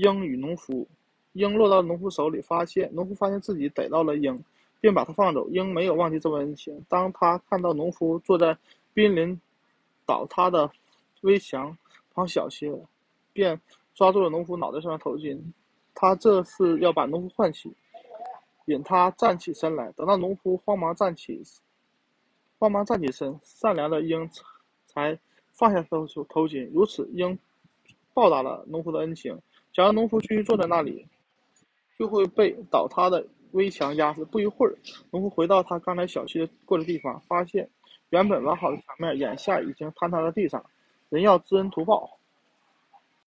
鹰与农夫。鹰落到农夫手里，发现农夫发现自己逮到了鹰，便把它放走。鹰没有忘记这份恩情。当他看到农夫坐在濒临倒塌的危墙旁小歇，便抓住了农夫脑袋上的头巾。他这是要把农夫唤起，引他站起身来。等到农夫慌忙站起，慌忙站起身，善良的鹰才放下头头巾。如此，鹰报答了农夫的恩情。假如农夫继续坐在那里，就会被倒塌的危墙压死。不一会儿，农夫回到他刚才小憩过的地方，发现原本完好的墙面，眼下已经坍塌在地上。人要知恩图报。